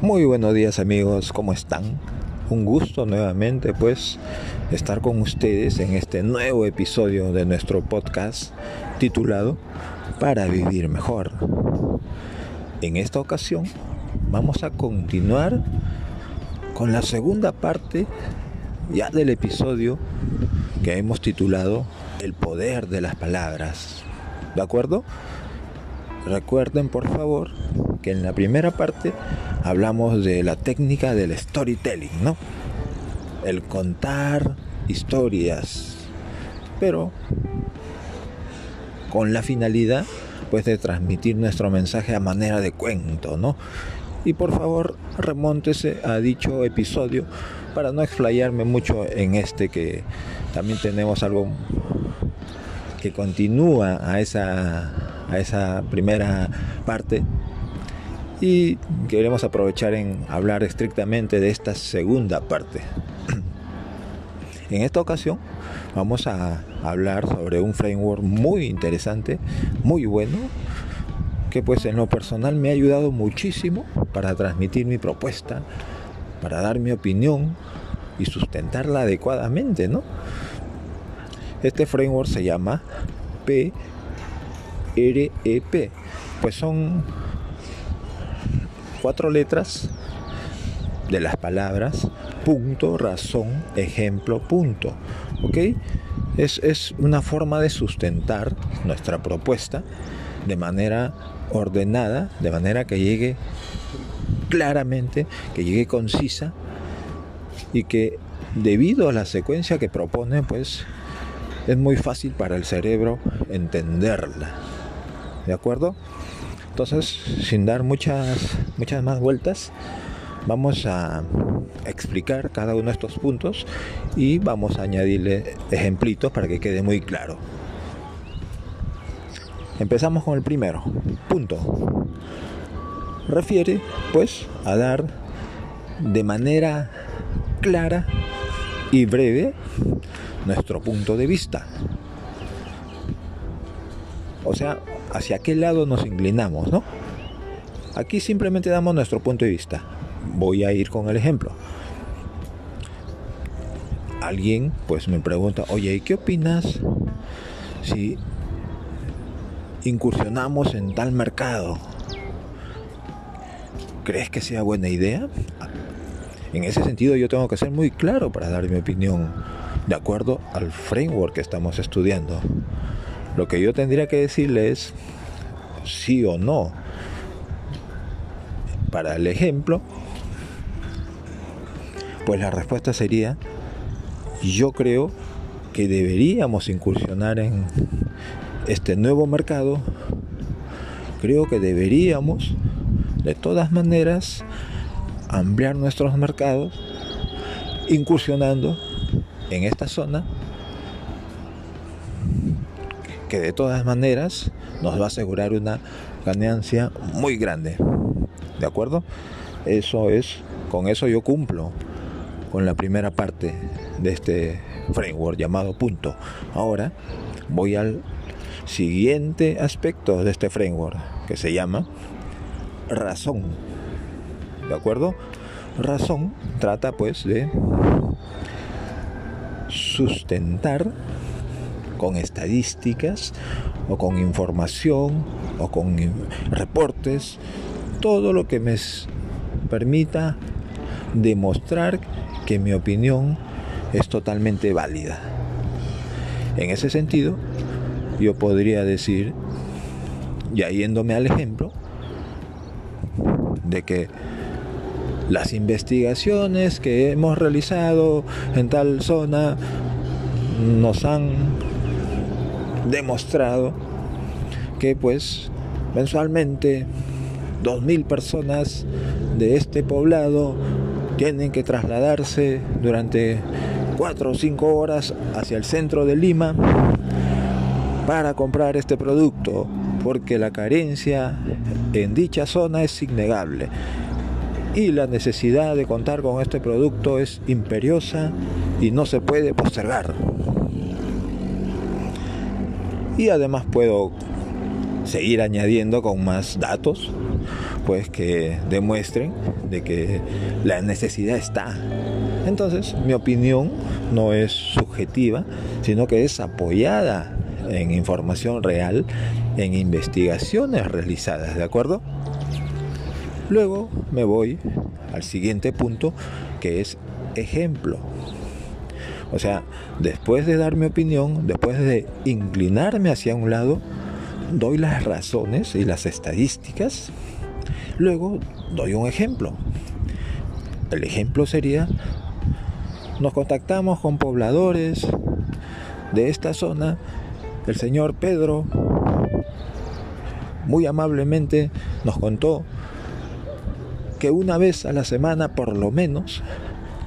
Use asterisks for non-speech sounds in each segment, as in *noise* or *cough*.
Muy buenos días amigos, ¿cómo están? Un gusto nuevamente pues estar con ustedes en este nuevo episodio de nuestro podcast titulado Para vivir mejor. En esta ocasión vamos a continuar con la segunda parte ya del episodio que hemos titulado El poder de las palabras. ¿De acuerdo? Recuerden por favor que en la primera parte hablamos de la técnica del storytelling, ¿no? El contar historias, pero con la finalidad pues de transmitir nuestro mensaje a manera de cuento, ¿no? Y por favor, remóntese a dicho episodio para no explayarme mucho en este que también tenemos algo que continúa a esa a esa primera parte y queremos aprovechar en hablar estrictamente de esta segunda parte. *clears throat* En esta ocasión vamos a hablar sobre un framework muy interesante, muy bueno, que pues en lo personal me ha ayudado muchísimo para transmitir mi propuesta, para dar mi opinión y sustentarla adecuadamente, ¿no? Este framework se llama PREP, pues son cuatro letras de las palabras punto, razón, ejemplo, punto. ¿Ok? Es, es una forma de sustentar nuestra propuesta de manera ordenada, de manera que llegue claramente, que llegue concisa y que debido a la secuencia que propone, pues es muy fácil para el cerebro entenderla. ¿De acuerdo? Entonces, sin dar muchas, muchas más vueltas, vamos a explicar cada uno de estos puntos y vamos a añadirle ejemplitos para que quede muy claro. Empezamos con el primero. Punto. Refiere, pues, a dar de manera clara y breve nuestro punto de vista. O sea, hacia qué lado nos inclinamos, ¿no? Aquí simplemente damos nuestro punto de vista. Voy a ir con el ejemplo. Alguien pues me pregunta, oye, ¿y qué opinas si incursionamos en tal mercado? ¿Crees que sea buena idea? En ese sentido yo tengo que ser muy claro para dar mi opinión de acuerdo al framework que estamos estudiando. Lo que yo tendría que decirle es sí o no. Para el ejemplo, pues la respuesta sería, yo creo que deberíamos incursionar en este nuevo mercado. Creo que deberíamos, de todas maneras, ampliar nuestros mercados, incursionando en esta zona que de todas maneras nos va a asegurar una ganancia muy grande. ¿De acuerdo? Eso es, con eso yo cumplo con la primera parte de este framework llamado punto. Ahora voy al siguiente aspecto de este framework que se llama razón. ¿De acuerdo? Razón trata pues de sustentar con estadísticas o con información o con reportes, todo lo que me permita demostrar que mi opinión es totalmente válida. En ese sentido, yo podría decir, ya yéndome al ejemplo, de que las investigaciones que hemos realizado en tal zona nos han demostrado que pues mensualmente 2.000 personas de este poblado tienen que trasladarse durante 4 o 5 horas hacia el centro de Lima para comprar este producto porque la carencia en dicha zona es innegable y la necesidad de contar con este producto es imperiosa y no se puede postergar y además puedo seguir añadiendo con más datos pues que demuestren de que la necesidad está. Entonces, mi opinión no es subjetiva, sino que es apoyada en información real, en investigaciones realizadas, ¿de acuerdo? Luego me voy al siguiente punto, que es ejemplo. O sea, después de dar mi opinión, después de inclinarme hacia un lado, doy las razones y las estadísticas. Luego doy un ejemplo. El ejemplo sería, nos contactamos con pobladores de esta zona. El señor Pedro muy amablemente nos contó que una vez a la semana por lo menos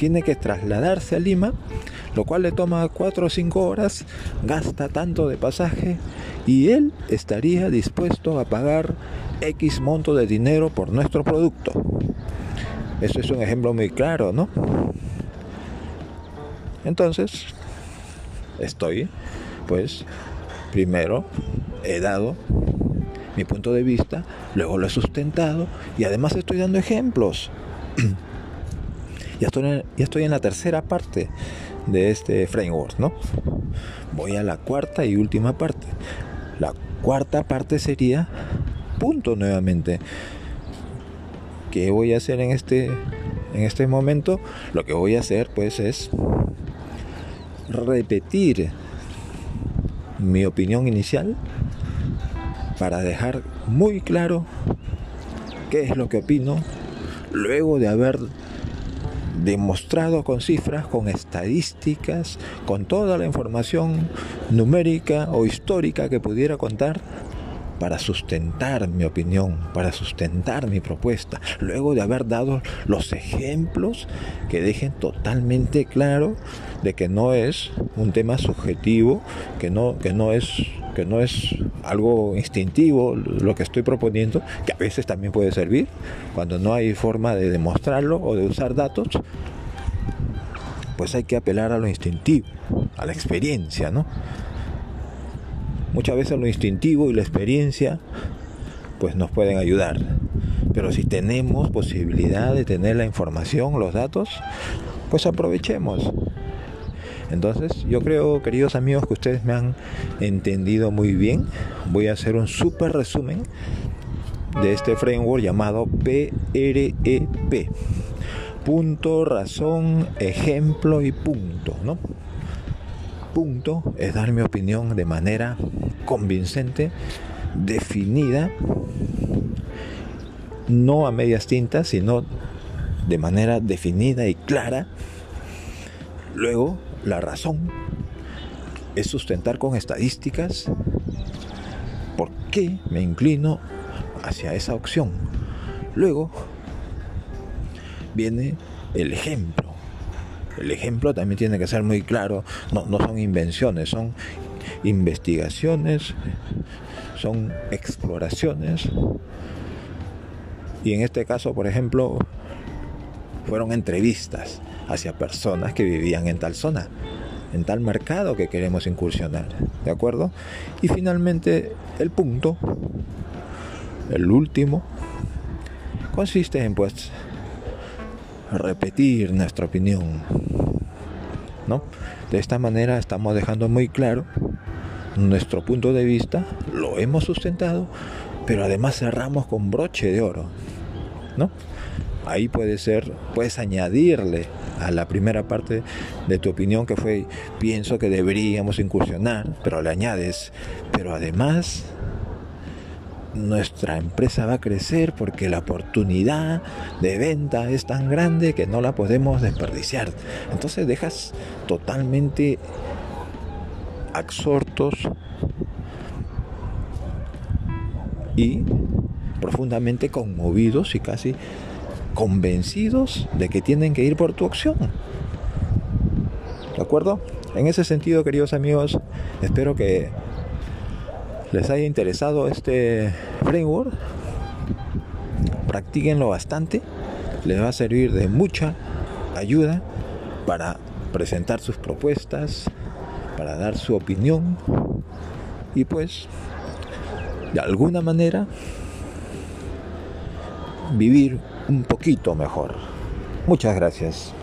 tiene que trasladarse a Lima lo cual le toma 4 o 5 horas, gasta tanto de pasaje y él estaría dispuesto a pagar X monto de dinero por nuestro producto. Eso es un ejemplo muy claro, ¿no? Entonces, estoy, pues, primero he dado mi punto de vista, luego lo he sustentado y además estoy dando ejemplos. *clears throat* ya, estoy ya estoy en la tercera parte de este framework, ¿no? Voy a la cuarta y última parte. La cuarta parte sería punto nuevamente. ¿Qué voy a hacer en este en este momento? Lo que voy a hacer pues es repetir mi opinión inicial para dejar muy claro qué es lo que opino luego de haber demostrado con cifras, con estadísticas, con toda la información numérica o histórica que pudiera contar para sustentar mi opinión, para sustentar mi propuesta, luego de haber dado los ejemplos que dejen totalmente claro de que no es un tema subjetivo, que no, que no es que no es algo instintivo lo que estoy proponiendo, que a veces también puede servir cuando no hay forma de demostrarlo o de usar datos, pues hay que apelar a lo instintivo, a la experiencia, ¿no? Muchas veces lo instintivo y la experiencia pues nos pueden ayudar. Pero si tenemos posibilidad de tener la información, los datos, pues aprovechemos. Entonces, yo creo, queridos amigos, que ustedes me han entendido muy bien. Voy a hacer un súper resumen de este framework llamado PREP. Punto, razón, ejemplo y punto, ¿no? Punto es dar mi opinión de manera convincente, definida, no a medias tintas, sino de manera definida y clara. Luego, la razón es sustentar con estadísticas por qué me inclino hacia esa opción. Luego viene el ejemplo. El ejemplo también tiene que ser muy claro, no, no son invenciones, son investigaciones, son exploraciones. Y en este caso, por ejemplo, fueron entrevistas hacia personas que vivían en tal zona, en tal mercado que queremos incursionar. ¿De acuerdo? Y finalmente el punto, el último, consiste en pues repetir nuestra opinión. ¿No? De esta manera estamos dejando muy claro nuestro punto de vista, lo hemos sustentado, pero además cerramos con broche de oro. ¿No? Ahí puede ser, puedes añadirle a la primera parte de tu opinión que fue pienso que deberíamos incursionar, pero le añades, pero además nuestra empresa va a crecer porque la oportunidad de venta es tan grande que no la podemos desperdiciar. Entonces dejas totalmente absortos y profundamente conmovidos y casi convencidos de que tienen que ir por tu opción. ¿De acuerdo? En ese sentido, queridos amigos, espero que les haya interesado este framework. Practíquenlo bastante. Les va a servir de mucha ayuda para presentar sus propuestas, para dar su opinión y pues de alguna manera vivir un poquito mejor. Muchas gracias.